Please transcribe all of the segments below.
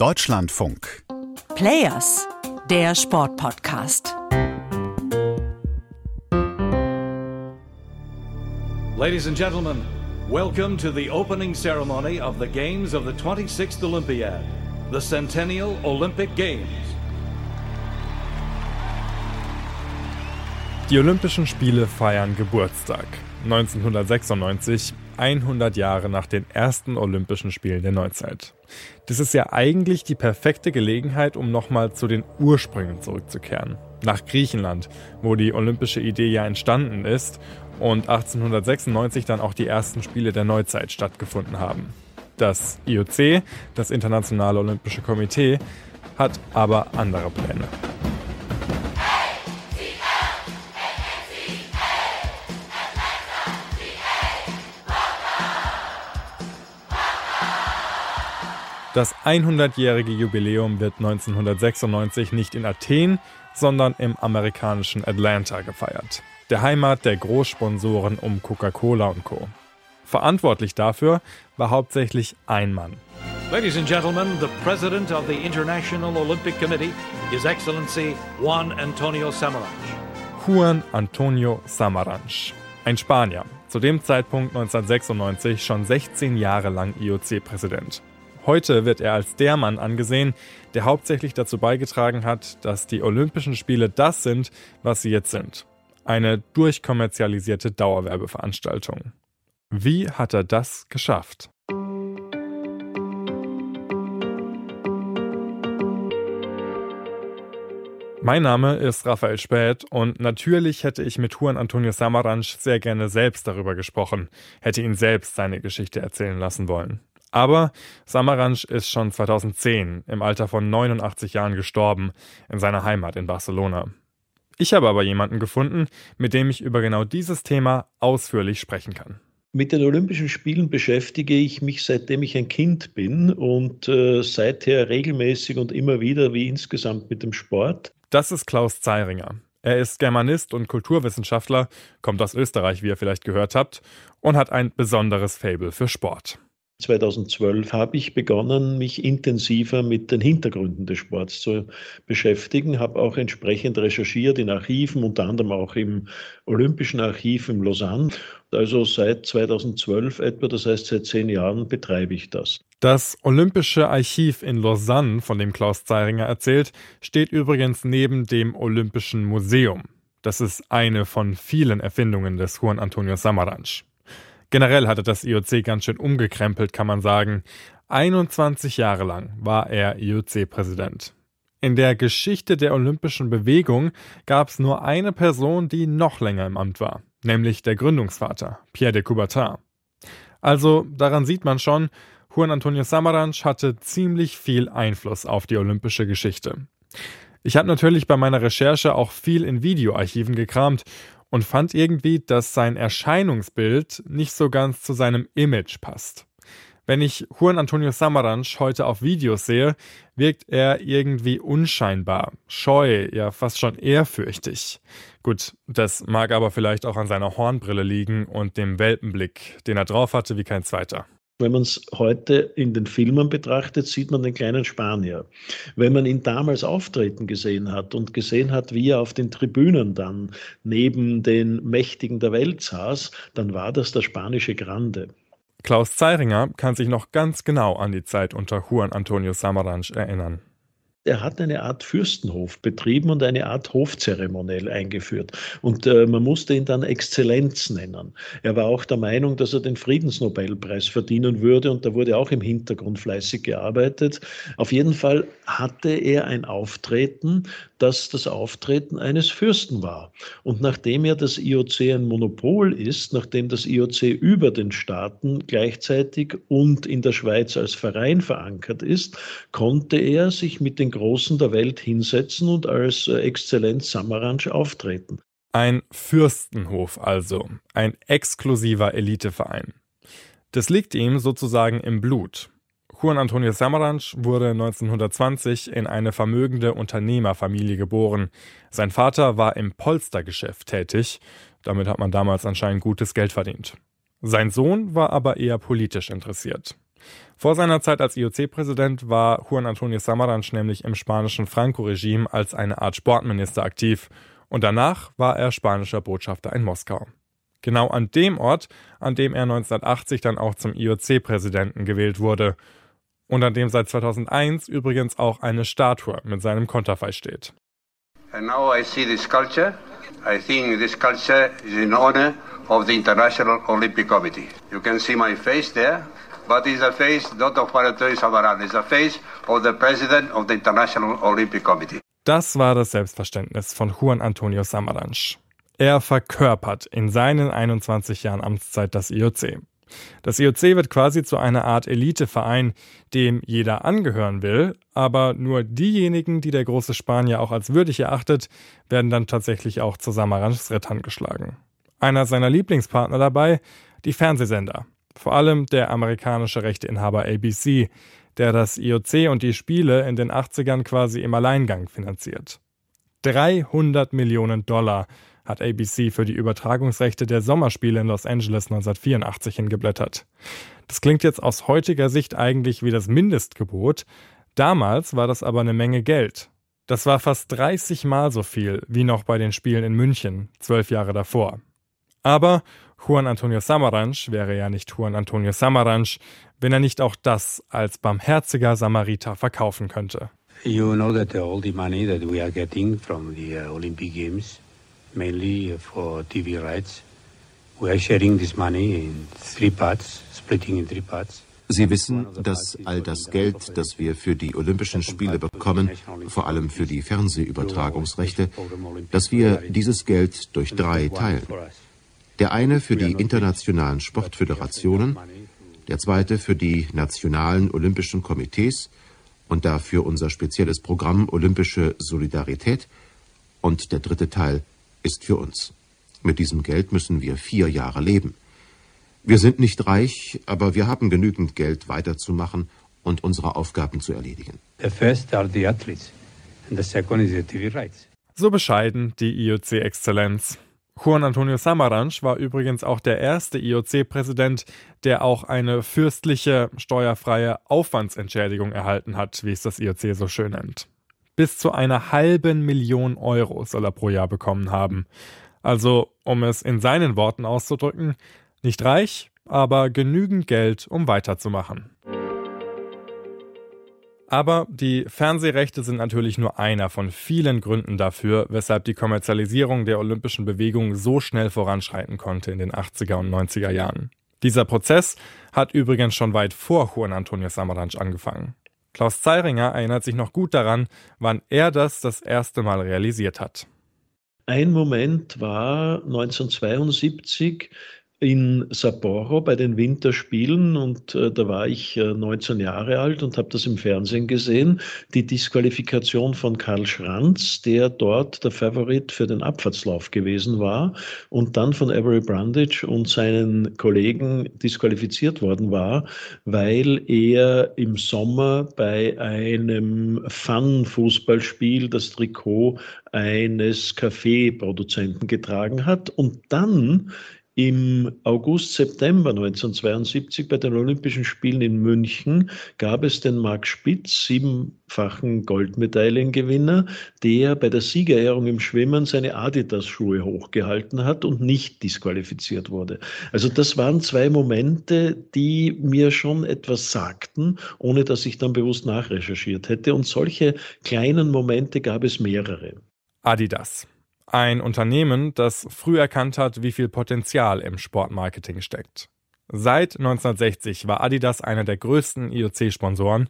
Deutschlandfunk. Players, der Sportpodcast. Ladies and gentlemen, welcome to the opening ceremony of the Games of the 26th Olympiad, the Centennial Olympic Games. Die Olympischen Spiele feiern Geburtstag. 1996, 100 Jahre nach den ersten Olympischen Spielen der Neuzeit. Das ist ja eigentlich die perfekte Gelegenheit, um nochmal zu den Ursprüngen zurückzukehren. Nach Griechenland, wo die olympische Idee ja entstanden ist und 1896 dann auch die ersten Spiele der Neuzeit stattgefunden haben. Das IOC, das Internationale Olympische Komitee, hat aber andere Pläne. Das 100-jährige Jubiläum wird 1996 nicht in Athen, sondern im amerikanischen Atlanta gefeiert, der Heimat der Großsponsoren um Coca-Cola und Co. Verantwortlich dafür war hauptsächlich ein Mann. Ladies and gentlemen, the President of the International Olympic Committee, His Excellency Juan Antonio Samaranch. Juan Antonio Samaranch, ein Spanier, zu dem Zeitpunkt 1996 schon 16 Jahre lang IOC-Präsident. Heute wird er als der Mann angesehen, der hauptsächlich dazu beigetragen hat, dass die Olympischen Spiele das sind, was sie jetzt sind. Eine durchkommerzialisierte Dauerwerbeveranstaltung. Wie hat er das geschafft? Mein Name ist Raphael Späth und natürlich hätte ich mit Juan Antonio Samaranch sehr gerne selbst darüber gesprochen, hätte ihn selbst seine Geschichte erzählen lassen wollen. Aber Samaranch ist schon 2010 im Alter von 89 Jahren gestorben in seiner Heimat in Barcelona. Ich habe aber jemanden gefunden, mit dem ich über genau dieses Thema ausführlich sprechen kann. Mit den Olympischen Spielen beschäftige ich mich seitdem ich ein Kind bin und äh, seither regelmäßig und immer wieder wie insgesamt mit dem Sport. Das ist Klaus Zeiringer. Er ist Germanist und Kulturwissenschaftler, kommt aus Österreich, wie ihr vielleicht gehört habt, und hat ein besonderes Fable für Sport. 2012 habe ich begonnen, mich intensiver mit den Hintergründen des Sports zu beschäftigen, habe auch entsprechend recherchiert in Archiven, unter anderem auch im Olympischen Archiv in Lausanne. Also seit 2012 etwa, das heißt seit zehn Jahren betreibe ich das. Das Olympische Archiv in Lausanne, von dem Klaus Zeiringer erzählt, steht übrigens neben dem Olympischen Museum. Das ist eine von vielen Erfindungen des Juan Antonio Samaranch. Generell hatte das IOC ganz schön umgekrempelt, kann man sagen. 21 Jahre lang war er IOC-Präsident. In der Geschichte der olympischen Bewegung gab es nur eine Person, die noch länger im Amt war, nämlich der Gründungsvater, Pierre de Coubertin. Also daran sieht man schon, Juan Antonio Samaranch hatte ziemlich viel Einfluss auf die olympische Geschichte. Ich habe natürlich bei meiner Recherche auch viel in Videoarchiven gekramt und fand irgendwie, dass sein Erscheinungsbild nicht so ganz zu seinem Image passt. Wenn ich Juan Antonio Samaranch heute auf Videos sehe, wirkt er irgendwie unscheinbar, scheu, ja fast schon ehrfürchtig. Gut, das mag aber vielleicht auch an seiner Hornbrille liegen und dem Welpenblick, den er drauf hatte wie kein zweiter. Wenn man es heute in den Filmen betrachtet, sieht man den kleinen Spanier. Wenn man ihn damals auftreten gesehen hat und gesehen hat, wie er auf den Tribünen dann neben den Mächtigen der Welt saß, dann war das der spanische Grande. Klaus Zeiringer kann sich noch ganz genau an die Zeit unter Juan Antonio Samaranch erinnern. Er hat eine Art Fürstenhof betrieben und eine Art Hofzeremoniell eingeführt. Und äh, man musste ihn dann Exzellenz nennen. Er war auch der Meinung, dass er den Friedensnobelpreis verdienen würde und da wurde auch im Hintergrund fleißig gearbeitet. Auf jeden Fall hatte er ein Auftreten, das das Auftreten eines Fürsten war. Und nachdem ja das IOC ein Monopol ist, nachdem das IOC über den Staaten gleichzeitig und in der Schweiz als Verein verankert ist, konnte er sich mit den den Großen der Welt hinsetzen und als äh, Exzellenz Samaranch auftreten. Ein Fürstenhof also, ein exklusiver Eliteverein. Das liegt ihm sozusagen im Blut. Juan Antonio Samaranch wurde 1920 in eine vermögende Unternehmerfamilie geboren. Sein Vater war im Polstergeschäft tätig. Damit hat man damals anscheinend gutes Geld verdient. Sein Sohn war aber eher politisch interessiert. Vor seiner Zeit als IOC-Präsident war Juan Antonio Samaranch nämlich im spanischen Franco-Regime als eine Art Sportminister aktiv und danach war er spanischer Botschafter in Moskau. Genau an dem Ort, an dem er 1980 dann auch zum IOC-Präsidenten gewählt wurde und an dem seit 2001 übrigens auch eine Statue mit seinem Konterfei steht. And now I see this sculpture. I think this sculpture is in honor of the International Olympic Committee. You can see my face there, but it's a face not of Juan Antonio Samaran, it's a face of the President of the International Olympic Committee. Das war das Selbstverständnis von Juan Antonio Samaranch. Er verkörpert in seinen 21 Jahren Amtszeit das IOC. Das IOC wird quasi zu einer Art Eliteverein, dem jeder angehören will, aber nur diejenigen, die der große Spanier auch als würdig erachtet, werden dann tatsächlich auch zu Samaranchs Rittern geschlagen. Einer seiner Lieblingspartner dabei, die Fernsehsender. Vor allem der amerikanische Rechteinhaber ABC, der das IOC und die Spiele in den 80ern quasi im Alleingang finanziert. 300 Millionen Dollar hat ABC für die Übertragungsrechte der Sommerspiele in Los Angeles 1984 hingeblättert. Das klingt jetzt aus heutiger Sicht eigentlich wie das Mindestgebot. Damals war das aber eine Menge Geld. Das war fast 30 Mal so viel wie noch bei den Spielen in München, zwölf Jahre davor. Aber Juan Antonio Samaranch wäre ja nicht Juan Antonio Samaranch, wenn er nicht auch das als barmherziger Samariter verkaufen könnte. You know that all the money that we are getting from the uh, Olympic Games mainly for TV rights. We are sharing this money in three parts, splitting in three parts. Sie wissen, dass all das Geld, das wir für die Olympischen Spiele bekommen, vor allem für die Fernsehübertragungsrechte, dass wir dieses Geld durch drei teilen. Der eine für die internationalen Sportföderationen, der zweite für die nationalen Olympischen Komitees und dafür unser spezielles Programm Olympische Solidarität und der dritte Teil ist für uns. Mit diesem Geld müssen wir vier Jahre leben. Wir sind nicht reich, aber wir haben genügend Geld weiterzumachen und unsere Aufgaben zu erledigen. So bescheiden die IOC-Exzellenz. Juan Antonio Samaranch war übrigens auch der erste IOC-Präsident, der auch eine fürstliche, steuerfreie Aufwandsentschädigung erhalten hat, wie es das IOC so schön nennt. Bis zu einer halben Million Euro soll er pro Jahr bekommen haben. Also, um es in seinen Worten auszudrücken, nicht reich, aber genügend Geld, um weiterzumachen. Aber die Fernsehrechte sind natürlich nur einer von vielen Gründen dafür, weshalb die Kommerzialisierung der olympischen Bewegung so schnell voranschreiten konnte in den 80er und 90er Jahren. Dieser Prozess hat übrigens schon weit vor Juan Antonio Samaranch angefangen. Klaus Zeiringer erinnert sich noch gut daran, wann er das das erste Mal realisiert hat. Ein Moment war 1972, in Sapporo bei den Winterspielen und äh, da war ich äh, 19 Jahre alt und habe das im Fernsehen gesehen, die Disqualifikation von Karl Schranz, der dort der Favorit für den Abfahrtslauf gewesen war und dann von Avery Brundage und seinen Kollegen disqualifiziert worden war, weil er im Sommer bei einem Fun-Fußballspiel das Trikot eines Kaffeeproduzenten getragen hat und dann im August, September 1972 bei den Olympischen Spielen in München gab es den Marc Spitz, siebenfachen Goldmedaillengewinner, der bei der Siegerehrung im Schwimmen seine Adidas-Schuhe hochgehalten hat und nicht disqualifiziert wurde. Also das waren zwei Momente, die mir schon etwas sagten, ohne dass ich dann bewusst nachrecherchiert hätte. Und solche kleinen Momente gab es mehrere. Adidas. Ein Unternehmen, das früh erkannt hat, wie viel Potenzial im Sportmarketing steckt. Seit 1960 war Adidas einer der größten IOC-Sponsoren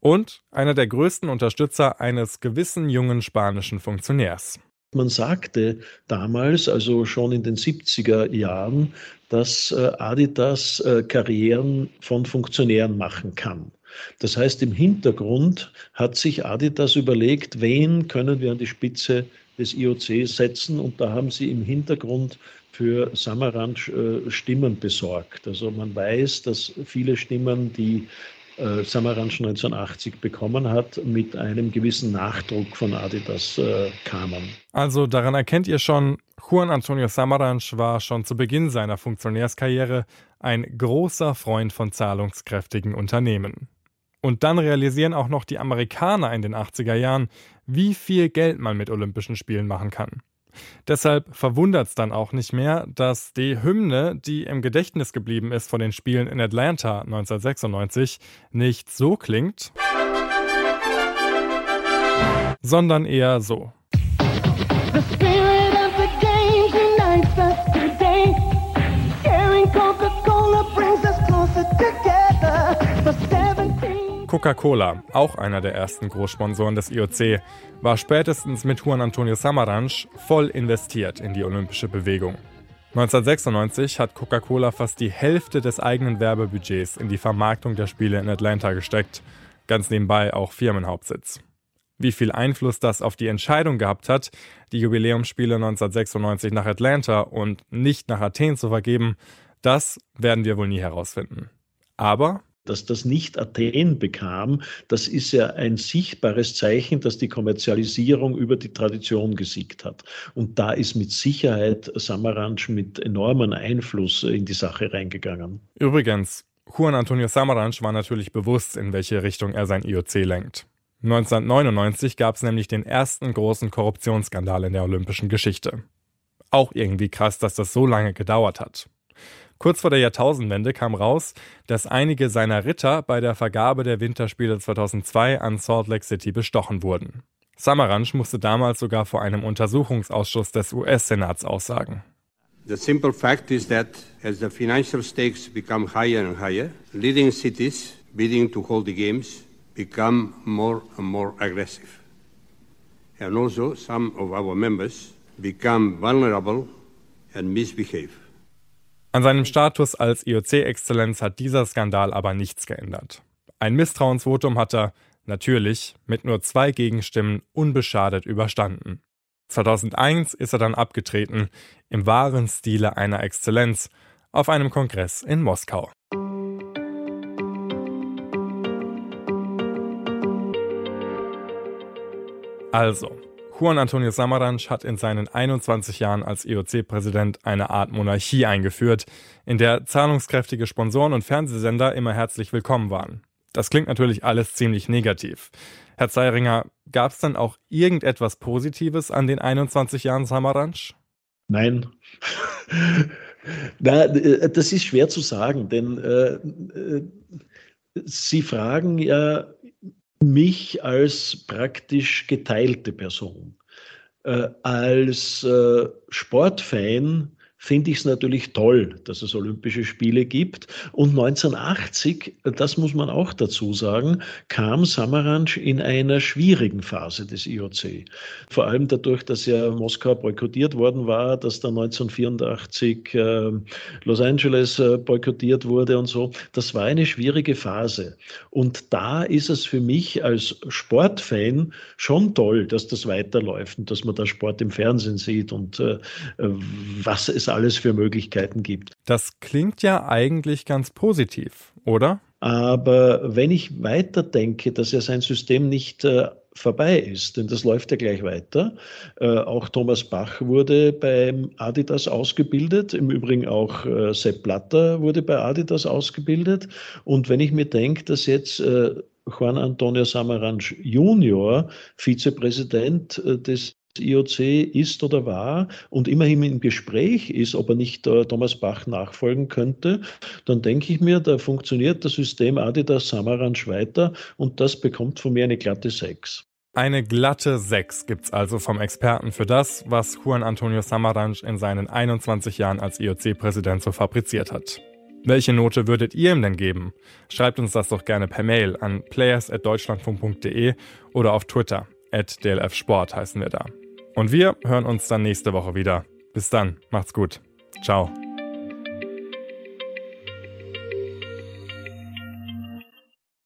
und einer der größten Unterstützer eines gewissen jungen spanischen Funktionärs. Man sagte damals, also schon in den 70er Jahren, dass äh, Adidas äh, Karrieren von Funktionären machen kann. Das heißt, im Hintergrund hat sich Adidas überlegt, wen können wir an die Spitze des IOC setzen. Und da haben sie im Hintergrund für Samaranch äh, Stimmen besorgt. Also man weiß, dass viele Stimmen, die äh, Samaranch 1980 bekommen hat, mit einem gewissen Nachdruck von Adidas äh, kamen. Also daran erkennt ihr schon, Juan Antonio Samaranch war schon zu Beginn seiner Funktionärskarriere ein großer Freund von zahlungskräftigen Unternehmen. Und dann realisieren auch noch die Amerikaner in den 80er Jahren, wie viel Geld man mit Olympischen Spielen machen kann. Deshalb verwundert es dann auch nicht mehr, dass die Hymne, die im Gedächtnis geblieben ist von den Spielen in Atlanta 1996, nicht so klingt, sondern eher so. Coca-Cola, auch einer der ersten Großsponsoren des IOC, war spätestens mit Juan Antonio Samaranch voll investiert in die olympische Bewegung. 1996 hat Coca-Cola fast die Hälfte des eigenen Werbebudgets in die Vermarktung der Spiele in Atlanta gesteckt, ganz nebenbei auch Firmenhauptsitz. Wie viel Einfluss das auf die Entscheidung gehabt hat, die Jubiläumsspiele 1996 nach Atlanta und nicht nach Athen zu vergeben, das werden wir wohl nie herausfinden. Aber dass das nicht Athen bekam, das ist ja ein sichtbares Zeichen, dass die Kommerzialisierung über die Tradition gesiegt hat. Und da ist mit Sicherheit Samaranch mit enormem Einfluss in die Sache reingegangen. Übrigens, Juan Antonio Samaranch war natürlich bewusst, in welche Richtung er sein IOC lenkt. 1999 gab es nämlich den ersten großen Korruptionsskandal in der olympischen Geschichte. Auch irgendwie krass, dass das so lange gedauert hat. Kurz vor der Jahrtausendwende kam raus, dass einige seiner Ritter bei der Vergabe der Winterspiele 2002 an Salt Lake City bestochen wurden. Samaranch musste damals sogar vor einem Untersuchungsausschuss des US-Senats aussagen. The simple fact is that as the financial stakes become higher and higher, leading cities bidding to hold the games become more and more aggressive. And also some of our members become vulnerable and misbehave. An seinem Status als IOC-Exzellenz hat dieser Skandal aber nichts geändert. Ein Misstrauensvotum hat er, natürlich, mit nur zwei Gegenstimmen unbeschadet überstanden. 2001 ist er dann abgetreten, im wahren Stile einer Exzellenz, auf einem Kongress in Moskau. Also, Juan Antonio Samaranch hat in seinen 21 Jahren als IOC-Präsident eine Art Monarchie eingeführt, in der zahlungskräftige Sponsoren und Fernsehsender immer herzlich willkommen waren. Das klingt natürlich alles ziemlich negativ. Herr Zeiringer, gab es dann auch irgendetwas Positives an den 21 Jahren Samaranch? Nein. Na, das ist schwer zu sagen, denn äh, äh Sie fragen ja mich als praktisch geteilte Person. Äh, als äh, Sportfan finde ich es natürlich toll, dass es Olympische Spiele gibt. Und 1980, das muss man auch dazu sagen, kam Samaranch in einer schwierigen Phase des IOC. Vor allem dadurch, dass ja Moskau boykottiert worden war, dass dann 1984 äh, Los Angeles äh, boykottiert wurde und so. Das war eine schwierige Phase. Und da ist es für mich als Sportfan schon toll, dass das weiterläuft und dass man da Sport im Fernsehen sieht und äh, was es alles für Möglichkeiten gibt. Das klingt ja eigentlich ganz positiv, oder? Aber wenn ich weiterdenke, dass ja sein System nicht äh, vorbei ist, denn das läuft ja gleich weiter. Äh, auch Thomas Bach wurde beim Adidas ausgebildet, im Übrigen auch äh, Sepp Blatter wurde bei Adidas ausgebildet. Und wenn ich mir denke, dass jetzt äh, Juan Antonio Samaranch Junior Vizepräsident äh, des IOC ist oder war und immerhin im Gespräch ist, ob er nicht äh, Thomas Bach nachfolgen könnte, dann denke ich mir, da funktioniert das System Adidas Samaranch weiter und das bekommt von mir eine glatte 6. Eine glatte 6 gibt's also vom Experten für das, was Juan Antonio Samaranch in seinen 21 Jahren als IOC-Präsident so fabriziert hat. Welche Note würdet ihr ihm denn geben? Schreibt uns das doch gerne per Mail an players.deutschlandfunk.de oder auf Twitter. At DLF Sport heißen wir da. Und wir hören uns dann nächste Woche wieder. Bis dann, macht's gut. Ciao.